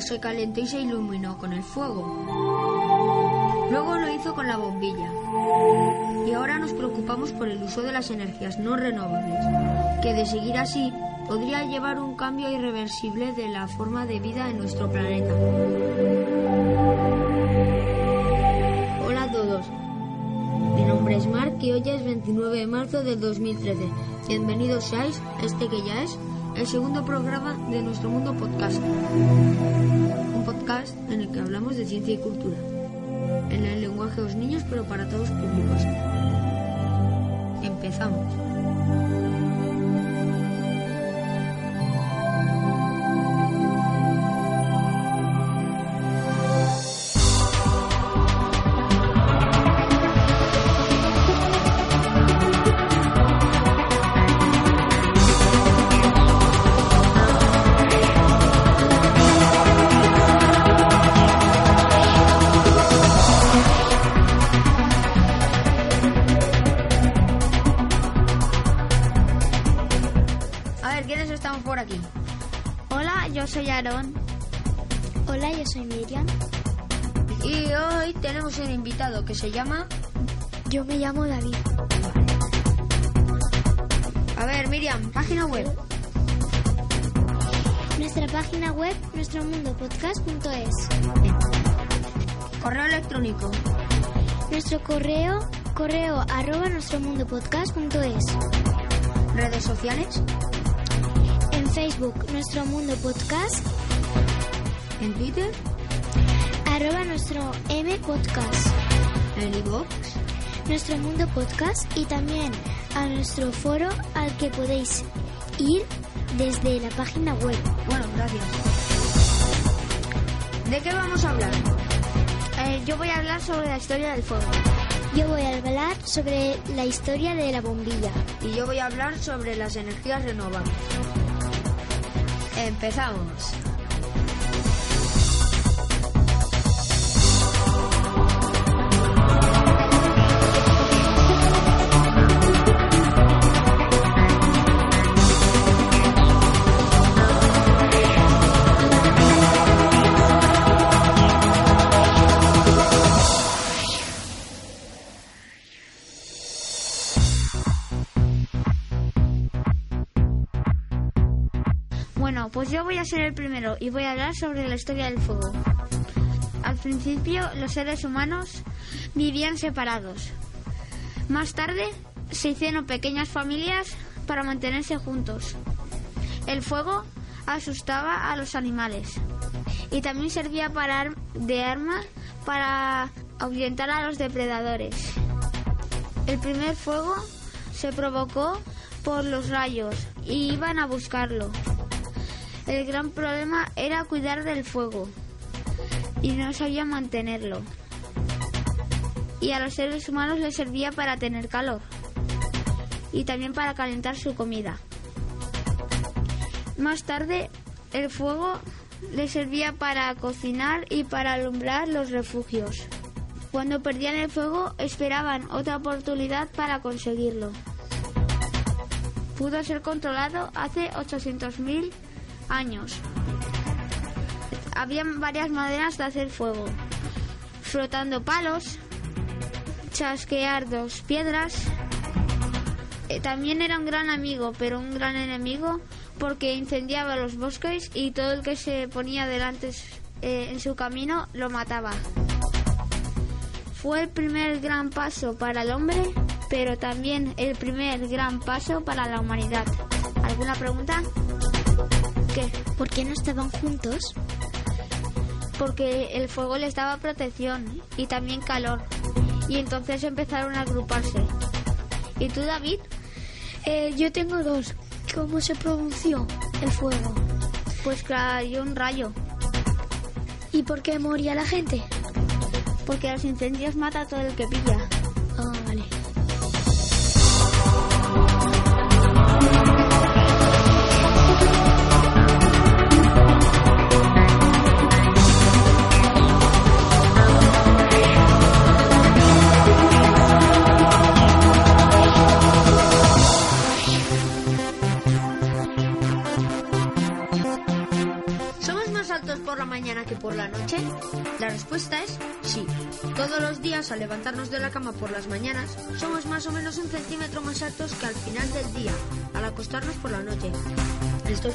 Primero se calentó y se iluminó con el fuego. Luego lo hizo con la bombilla. Y ahora nos preocupamos por el uso de las energías no renovables, que de seguir así podría llevar un cambio irreversible de la forma de vida en nuestro planeta. Hola a todos. Mi nombre es Mark y hoy es 29 de marzo del 2013. Bienvenidos seáis este que ya es el segundo programa de nuestro mundo podcast. Un podcast en el que hablamos de ciencia y cultura. En el lenguaje de los niños, pero para todos públicos. Empezamos. Hola, yo soy Miriam. Y hoy tenemos un invitado que se llama... Yo me llamo David. A ver, Miriam, página web. Nuestra página web, nuestromundopodcast.es. Correo electrónico. Nuestro correo, correo arroba nuestromundopodcast.es. Redes sociales. En Facebook, Nuestro Mundo Podcast, En Twitter. arroba nuestro M Podcast, En iVoox. Nuestro Mundo Podcast y también a nuestro foro al que podéis ir desde la página web. Bueno, gracias. ¿De qué vamos a hablar? Eh, yo voy a hablar sobre la historia del fuego. Yo voy a hablar sobre la historia de la bombilla. Y yo voy a hablar sobre las energías renovables. Empezamos. Pues yo voy a ser el primero y voy a hablar sobre la historia del fuego. Al principio los seres humanos vivían separados. Más tarde se hicieron pequeñas familias para mantenerse juntos. El fuego asustaba a los animales y también servía para ar- de arma para ahuyentar a los depredadores. El primer fuego se provocó por los rayos y iban a buscarlo. El gran problema era cuidar del fuego y no sabía mantenerlo. Y a los seres humanos les servía para tener calor y también para calentar su comida. Más tarde, el fuego les servía para cocinar y para alumbrar los refugios. Cuando perdían el fuego, esperaban otra oportunidad para conseguirlo. Pudo ser controlado hace 800.000 años. Había varias maneras de hacer fuego. Frotando palos, chasquear dos piedras. Eh, También era un gran amigo, pero un gran enemigo porque incendiaba los bosques y todo el que se ponía delante eh, en su camino lo mataba. Fue el primer gran paso para el hombre, pero también el primer gran paso para la humanidad. ¿Alguna pregunta? ¿Qué? ¿Por qué no estaban juntos? porque el fuego les daba protección y también calor. Y entonces empezaron a agruparse. ¿Y tú, David? Eh, yo tengo dos. ¿Cómo se pronunció el fuego? Pues cayó un rayo, ¿Y por qué moría la gente? porque los incendios mata a todo el que pilla. Ah, vale.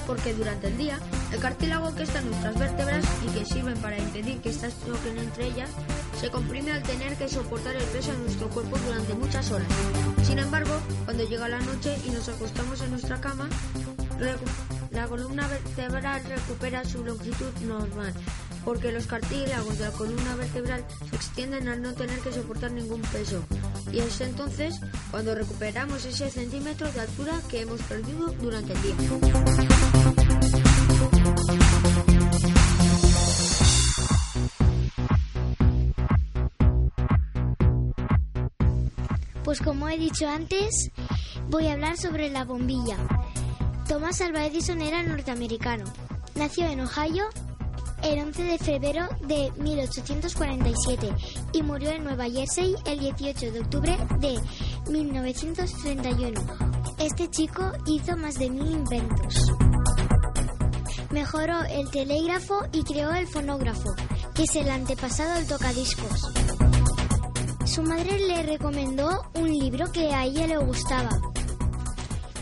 Porque durante el día el cartílago que está en nuestras vértebras y que sirven para impedir que estas choquen entre ellas se comprime al tener que soportar el peso de nuestro cuerpo durante muchas horas. Sin embargo, cuando llega la noche y nos acostamos en nuestra cama, la columna vertebral recupera su longitud normal, porque los cartílagos de la columna vertebral se extienden al no tener que soportar ningún peso. Y es entonces cuando recuperamos ese centímetro de altura que hemos perdido durante el día. Pues como he dicho antes, voy a hablar sobre la bombilla. Thomas Alva Edison era norteamericano. Nació en Ohio el 11 de febrero de 1847 y murió en Nueva Jersey el 18 de octubre de 1931. Este chico hizo más de mil inventos. Mejoró el telégrafo y creó el fonógrafo, que es el antepasado del tocadiscos. Su madre le recomendó un libro que a ella le gustaba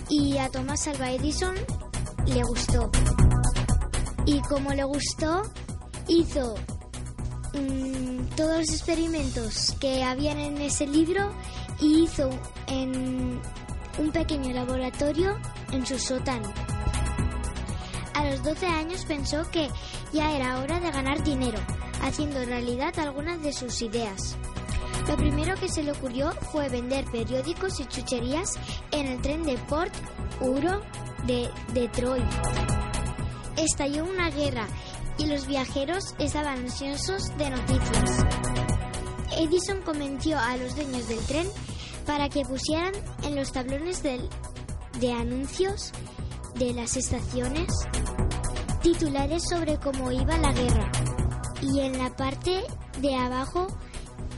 y a Thomas Alva Edison le gustó. Y como le gustó, hizo mm, todos los experimentos que habían en ese libro y hizo en un pequeño laboratorio en su sótano. A los 12 años pensó que ya era hora de ganar dinero, haciendo realidad algunas de sus ideas. Lo primero que se le ocurrió fue vender periódicos y chucherías en el tren de Port Uro de Detroit. Estalló una guerra y los viajeros estaban ansiosos de noticias. Edison convenció a los dueños del tren para que pusieran en los tablones de anuncios de las estaciones titulares sobre cómo iba la guerra y en la parte de abajo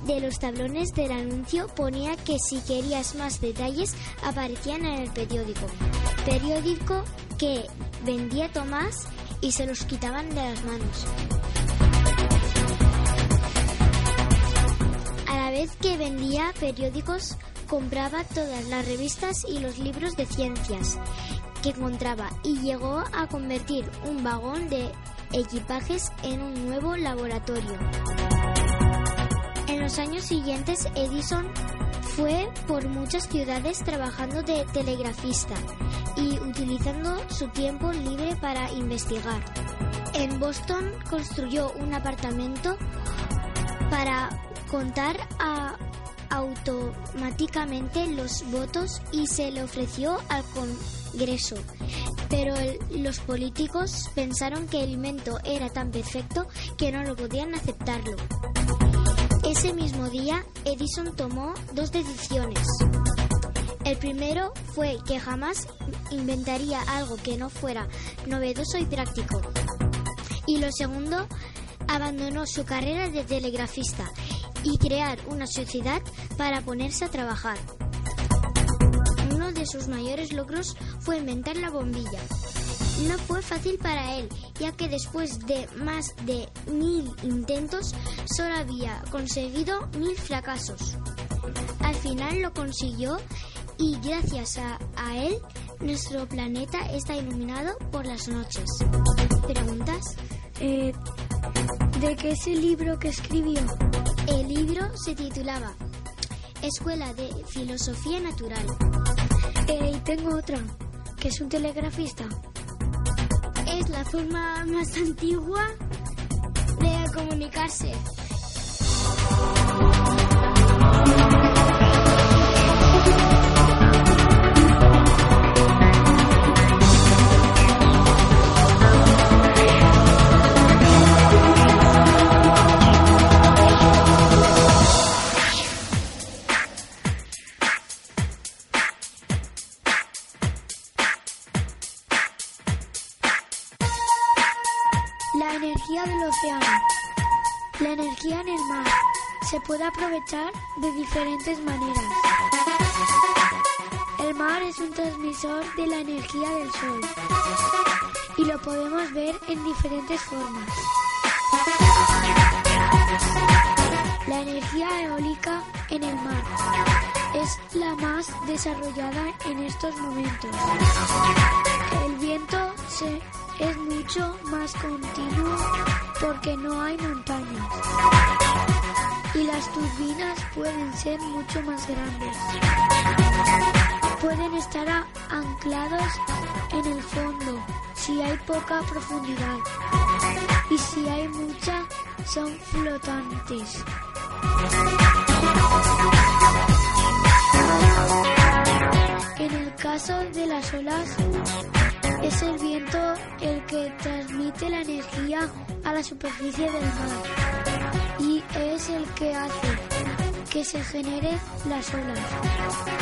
de los tablones del anuncio ponía que si querías más detalles aparecían en el periódico. Periódico que vendía Tomás y se los quitaban de las manos. A la vez que vendía periódicos, compraba todas las revistas y los libros de ciencias que encontraba y llegó a convertir un vagón de equipajes en un nuevo laboratorio. En los años siguientes, Edison fue por muchas ciudades trabajando de telegrafista y utilizando su tiempo libre para investigar. En Boston construyó un apartamento para contar automáticamente los votos y se le ofreció al Congreso. Pero los políticos pensaron que el invento era tan perfecto que no lo podían aceptarlo. Ese mismo día, Edison tomó dos decisiones. El primero fue que jamás inventaría algo que no fuera novedoso y práctico. Y lo segundo, abandonó su carrera de telegrafista y crear una sociedad para ponerse a trabajar. Uno de sus mayores logros fue inventar la bombilla. No fue fácil para él, ya que después de más de mil intentos solo había conseguido mil fracasos. Al final lo consiguió y gracias a, él nuestro planeta está iluminado por las noches. ¿Preguntas? Eh, ¿De qué es el libro que escribió? El libro se titulaba Escuela de Filosofía Natural. Eh, y tengo otra, que es un telegrafista es la forma más antigua de comunicarse. Se puede aprovechar de diferentes maneras. El mar es un transmisor de la energía del sol y lo podemos ver en diferentes formas. La energía eólica en el mar es la más desarrollada en estos momentos. El viento se, es mucho más continuo porque no hay montañas y las turbinas pueden ser mucho más grandes. Pueden estar anclados en el fondo si hay poca profundidad y si hay mucha son flotantes. En el caso de las olas, es el viento el que transmite la energía a la superficie del mar y es el que hace que se generen las olas.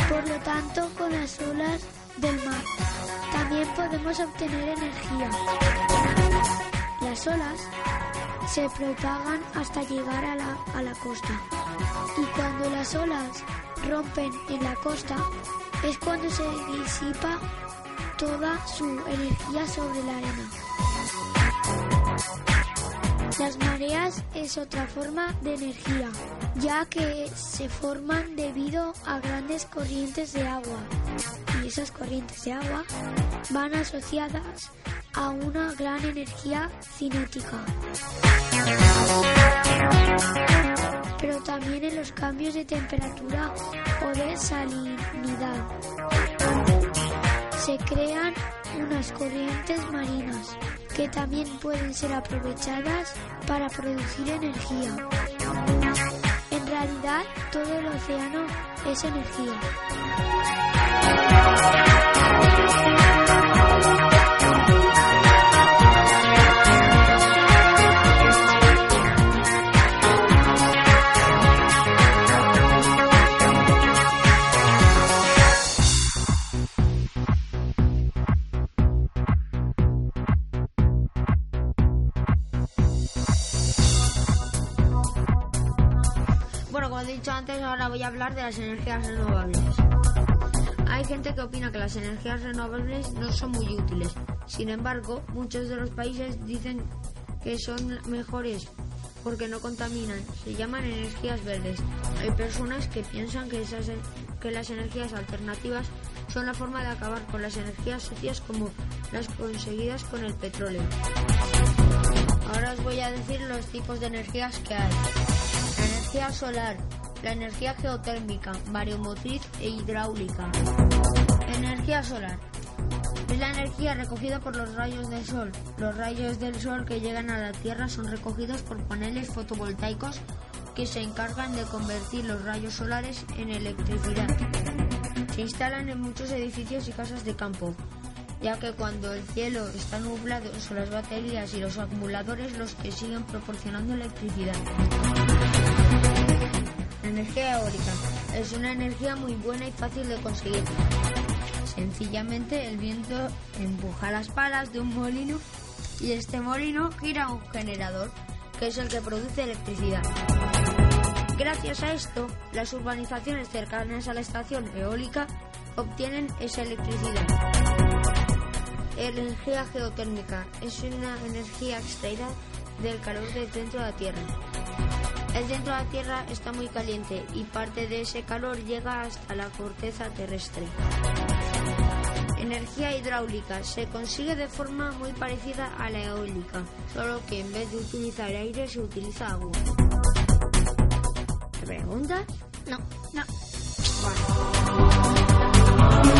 Por lo tanto, con las olas del mar también podemos obtener energía. Las olas se propagan hasta llegar a la, a la costa y cuando las olas rompen en la costa es cuando se disipa toda su energía sobre la arena. Las mareas es otra forma de energía, ya que se forman debido a grandes corrientes de agua. Y esas corrientes de agua van asociadas a una gran energía cinética. Pero también en los cambios de temperatura o de salinidad se crean unas corrientes marinas que también pueden ser aprovechadas para producir energía. En realidad, todo el océano es energía. Voy a hablar de las energías renovables. Hay gente que opina que las energías renovables no son muy útiles. Sin embargo, muchos de los países dicen que son mejores porque no contaminan. Se llaman energías verdes. Hay personas que piensan que, esas, que las energías alternativas son la forma de acabar con las energías sucias como las conseguidas con el petróleo. Ahora os voy a decir los tipos de energías que hay. Energía solar, la energía geotérmica, mareomotriz e hidráulica. Energía solar. Es la energía recogida por los rayos del sol. Los rayos del sol que llegan a la Tierra son recogidos por paneles fotovoltaicos que se encargan de convertir los rayos solares en electricidad. Se instalan en muchos edificios y casas de campo, ya que cuando el cielo está nublado son las baterías y los acumuladores los que siguen proporcionando electricidad. La energía eólica es una energía muy buena y fácil de conseguir. Sencillamente el viento empuja las palas de un molino y este molino gira un generador, que es el que produce electricidad. Gracias a esto, las urbanizaciones cercanas a la estación eólica obtienen esa electricidad. Energía geotérmica es una energía extraída del calor del centro de la Tierra. El centro de la Tierra está muy caliente y parte de ese calor llega hasta la corteza terrestre. Energía hidráulica se consigue de forma muy parecida a la eólica, solo que en vez de utilizar aire se utiliza agua. ¿Te preguntas? No, no. ¿A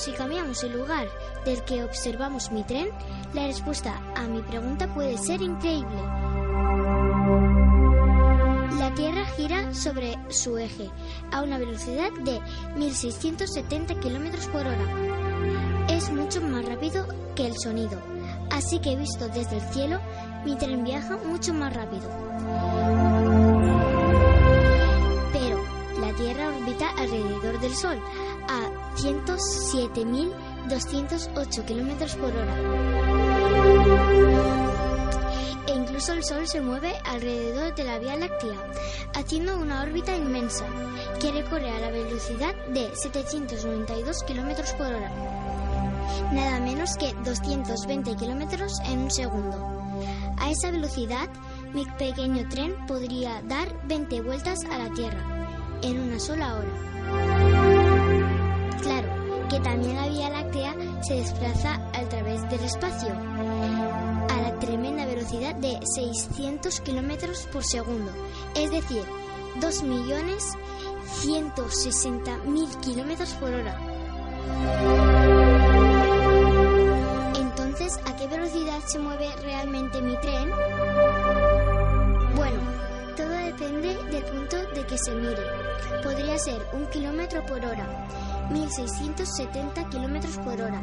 si cambiamos el lugar del que observamos mi tren, la respuesta a mi pregunta puede ser increíble. La Tierra gira sobre su eje a una velocidad de 1670 kilómetros por hora. Es mucho más rápido que el sonido, así que visto desde el cielo, mi tren viaja mucho más rápido. Pero la Tierra orbita alrededor del Sol a 107.208 kilómetros por hora. E incluso el Sol se mueve alrededor de la Vía Láctea, haciendo una órbita inmensa que recorre a la velocidad de 792 kilómetros por hora. Nada menos que 220 kilómetros en un segundo. A esa velocidad, mi pequeño tren podría dar 20 vueltas a la Tierra en una sola hora. Que también la Vía Láctea se desplaza a través del espacio a la tremenda velocidad de 600 kilómetros por segundo, es decir, 2.160.000 kilómetros por hora. Entonces, ¿a qué velocidad se mueve realmente mi tren? Bueno, todo depende del punto de que se mire. Podría ser un kilómetro por hora, 1670 kilómetros por hora,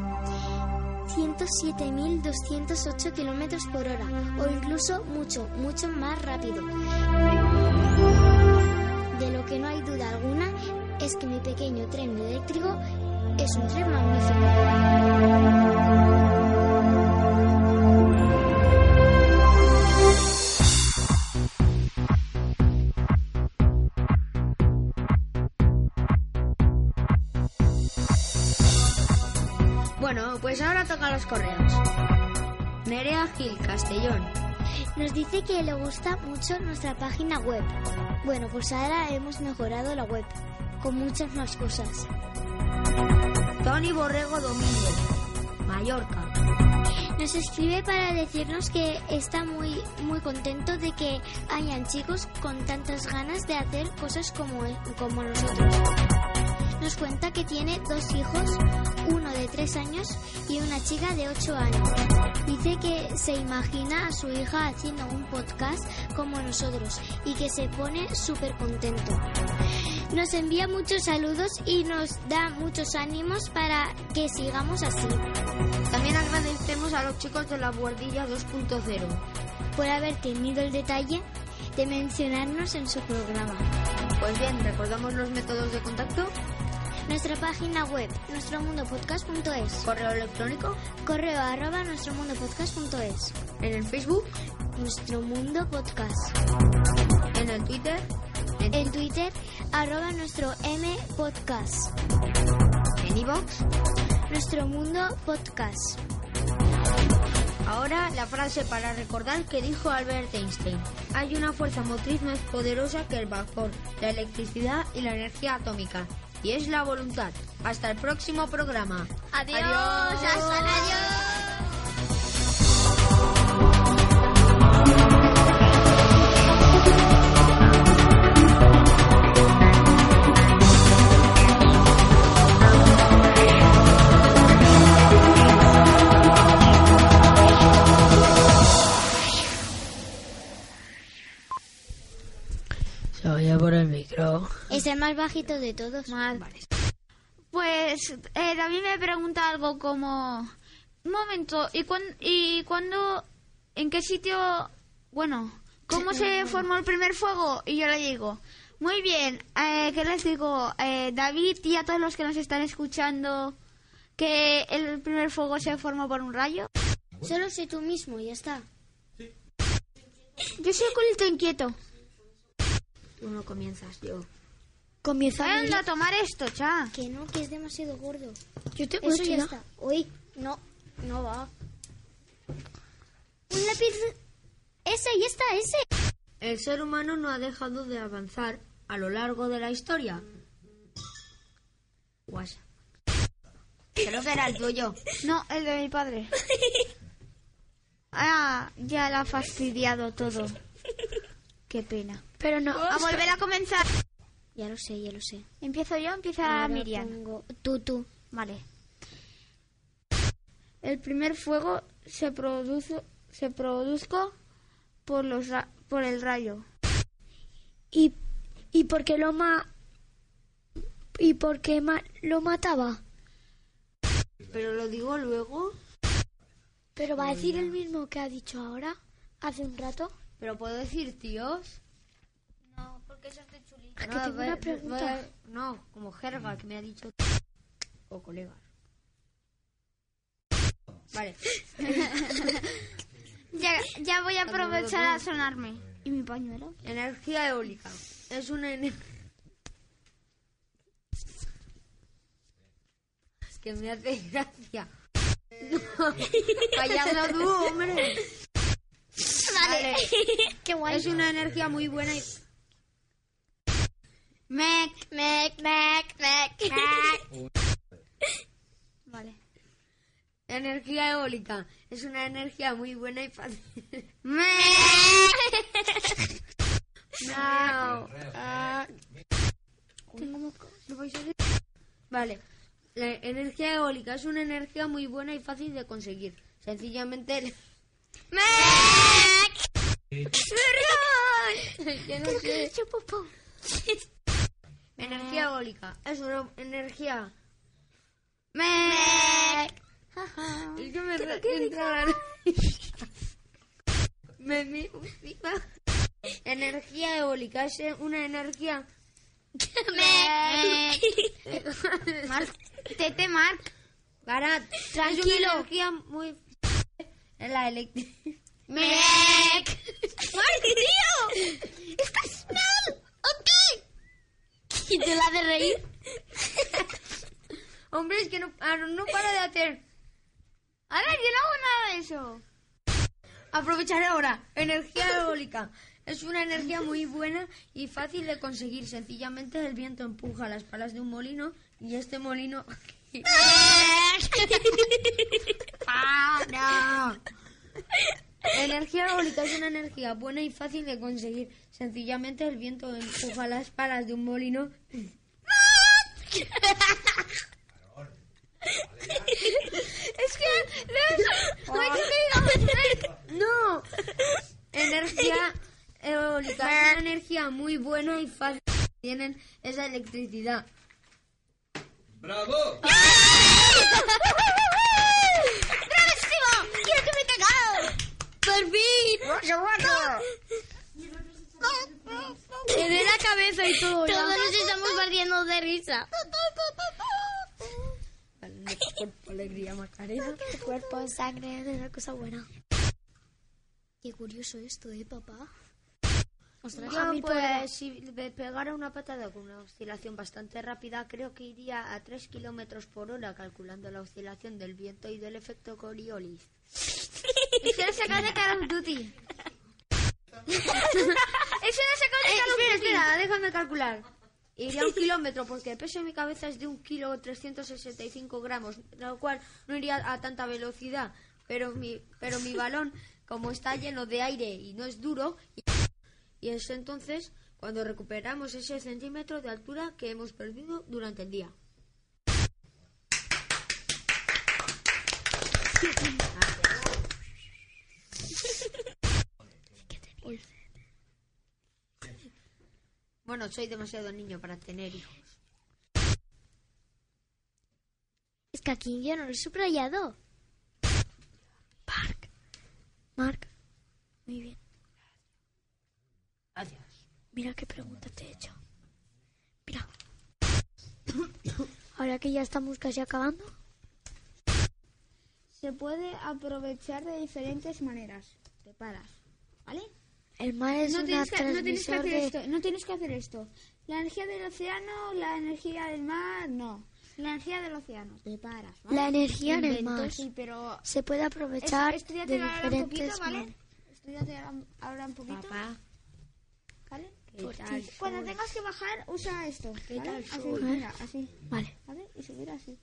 107.208 kilómetros por hora o incluso mucho, mucho más rápido. De lo que no hay duda alguna es que mi pequeño tren eléctrico es un tren magnífico. Los correos. Nerea Gil Castellón. Nos dice que le gusta mucho nuestra página web. Bueno, pues ahora hemos mejorado la web con muchas más cosas. Tony Borrego Domingo. Mallorca. Nos escribe para decirnos que está muy muy contento de que hayan chicos con tantas ganas de hacer cosas como, como nosotros. Nos cuenta que tiene dos hijos, uno de tres años y una chica de ocho años. Dice que se imagina a su hija haciendo un podcast como nosotros y que se pone súper contento. Nos envía muchos saludos y nos da muchos ánimos para que sigamos así. También agradecemos a los chicos de la Guardilla 2.0. por haber tenido el detalle de mencionarnos en su programa. Pues bien, recordamos los métodos de contacto. Nuestra página web, nuestromundopodcast.es. Correo electrónico. Correo arroba nuestromundopodcast.es. En el Facebook. Nuestro Mundo Podcast. En el Twitter. En, En Twitter, arroba nuestro M Podcast. en iVoox. Nuestro Mundo Podcast. Ahora la frase para recordar que dijo Albert Einstein. Hay una fuerza motriz más poderosa que el vapor, la electricidad y la energía atómica. Y es la voluntad. Hasta el próximo programa. Adiós. Adiós. Se Es el más bajito de todos. Pues eh, David me pregunta algo como, un momento, ¿y, cuán, ¿y cuándo, en qué sitio, bueno, cómo se formó el primer fuego? Y yo le digo, muy bien, eh, ¿qué les digo? Eh, David y a todos los que nos están escuchando, que el primer fuego se formó por un rayo. Solo sé tú mismo, ya está. Yo soy oculto inquieto. Tú no comienzas, yo. A Anda a tomar esto, cha. Que no, que es demasiado gordo. Yo tengo Eso ya está. Uy, no, no va. Un lápiz. Ese, ya está, ese. El ser humano no ha dejado de avanzar a lo largo de la historia. WhatsApp. Creo que era el tuyo. No, el de mi padre. Ah, ya la ha fastidiado todo. Qué pena. Pero no. A volver a comenzar. Ya lo sé, ya lo sé. Empiezo yo, empieza Ahora Miriam. pongo- Tú, tú. Vale. El primer fuego se produjo, se produjo por, los ra- por el rayo. ¿Y, y por qué lo ma... ¿Y por qué ma- lo mataba? Pero lo digo luego. Pero va a decir el mismo que ha dicho ahora, hace un rato. Pero puedo decir tíos. Es que No, tengo una pregunta. no, como jerga que me ha dicho. O colegas. Vale. Ya, ya voy a aprovechar a sonarme. ¿Y mi pañuelo? Energía eólica. Es una ener- Es que me hace gracia. No, Callado tú, hombre. Vale. Qué guay. Es una energía muy buena y Mec, Mec, mec, mec. Vale. energía eólica. Es una energía muy buena y fácil. No. Ah. ¿No vais a oír? Vale. La energía eólica es una energía muy buena y fácil de conseguir. Sencillamente. Yo no sé. Energía eólica es una energía. Es que me entra la. Me. Energía eólica es una energía. Marc, tete Marc. Barat. Tranquilo. Es una energía muy. Es la eléctrica. Mec. tío! ¡Estás mal! ¡Ok! ¿Y te la hace reír? Hombre, es que no, ah, no para de hacer. Ahora yo no hago nada de eso. Aprovecharé ahora. Energía eólica. Es una energía muy buena y fácil de conseguir. Sencillamente el viento empuja las palas de un molino y este molino... ¡Ah, no! Energía eólica es una energía buena y fácil de conseguir. Sencillamente el viento empuja las palas de un molino. Es que... ¡No! Energía eólica es una energía muy buena y fácil. Tienen esa electricidad. ¡Bravo! ¡Bravísimo! ¡Quiero que me he cagado! ¡Por fin! Tiene la cabeza y todo. Todos nos estamos partiendo de risa. Cuerpo, alegría, Macarena. Cuerpo, sangre, es una cosa buena. Qué curioso esto, ¿eh, papá? Ostras, a Yo, mí pues, si me pegara una patada con una oscilación bastante rápida, creo que iría a 3 kilómetros por hora, calculando la oscilación del viento y del efecto Coriolis. Es que lo de Call of Duty. Eso lo de Call of Duty. espera, déjame calcular. Iría a un kilómetro porque el peso de mi cabeza es de un kilo 365 gramos, lo cual no iría a tanta velocidad. Pero mi, pero mi balón, como está lleno de aire y no es duro, y, y es entonces cuando recuperamos ese centímetro de altura que hemos perdido durante el día. Bueno, soy demasiado niño para tener hijos. Es que aquí yo no lo he subrayado. Mark. Mark. Muy bien. Gracias. Mira qué pregunta te he hecho. Mira. Ahora que ya estamos casi acabando. Se puede aprovechar de diferentes maneras. Te paras, ¿vale? El mar es no, una tienes que, no tienes que hacer de... esto. No tienes que hacer esto. La energía del océano, la energía del mar, no. La energía del océano. Te paras, ¿vale? La energía en el mar. Sí, pero Se puede aprovechar Es- de estudiate ahora un diferentes poquito, ¿vale? Estudiate ahora- un poquito, Papá, ¿vale? ¿qué Por tal? ti. Cuando tengas que bajar, usa esto. ¿vale? tal Así, mira, así, Vale. ¿vale? Y subir así.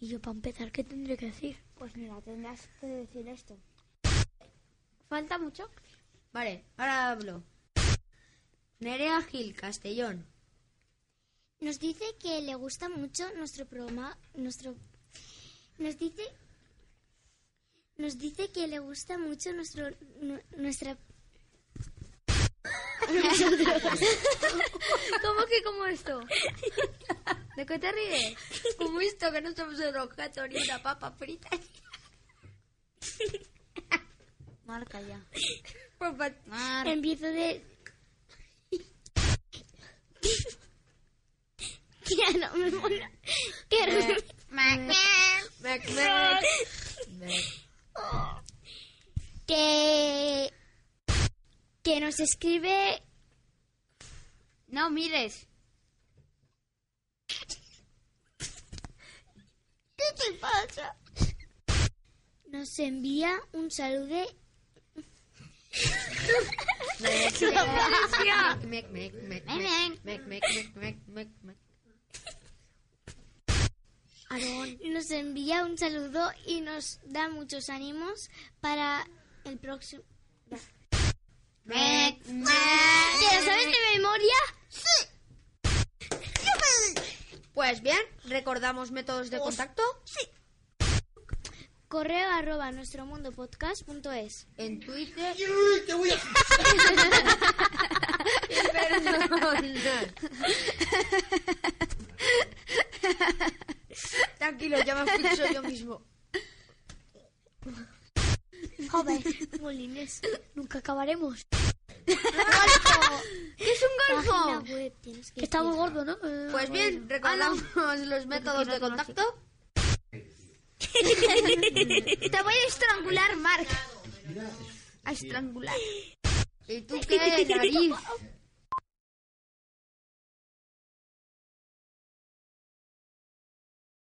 Y yo para empezar, ¿qué tendré que decir? Pues mira, tendrás que decir esto. ¿Falta mucho? Vale, ahora hablo. Nerea Gil, Castellón. Nos dice que le gusta mucho nuestro programa, nuestro nos dice nos dice que le gusta mucho nuestro nu- nuestra ¿Cómo que como esto? ¿De qué te ríes? Como esto que no somos un objeto ni una papa frita. Marca ya. Empiezo de ya no me mola. Mec. que que nos escribe No mires. ¿Qué te pasa? Nos envía un saludo nos envía un saludo y nos da muchos ánimos para el próximo. ¿Te lo sabes de memoria? Pues bien, recordamos métodos de contacto. Correo arroba nuestro mundo podcast.es. En Twitter. Te voy a... Perdón. Tranquilo, ya me fixo yo mismo. Joder, molines, nunca acabaremos. ¿Qué es un golfo? Web, que Está muy gordo, ¿no? Eh, Pues bien, recordamos los métodos de contacto. Te voy a estrangular, Mark. A estrangular. ¿Y tú qué, nariz?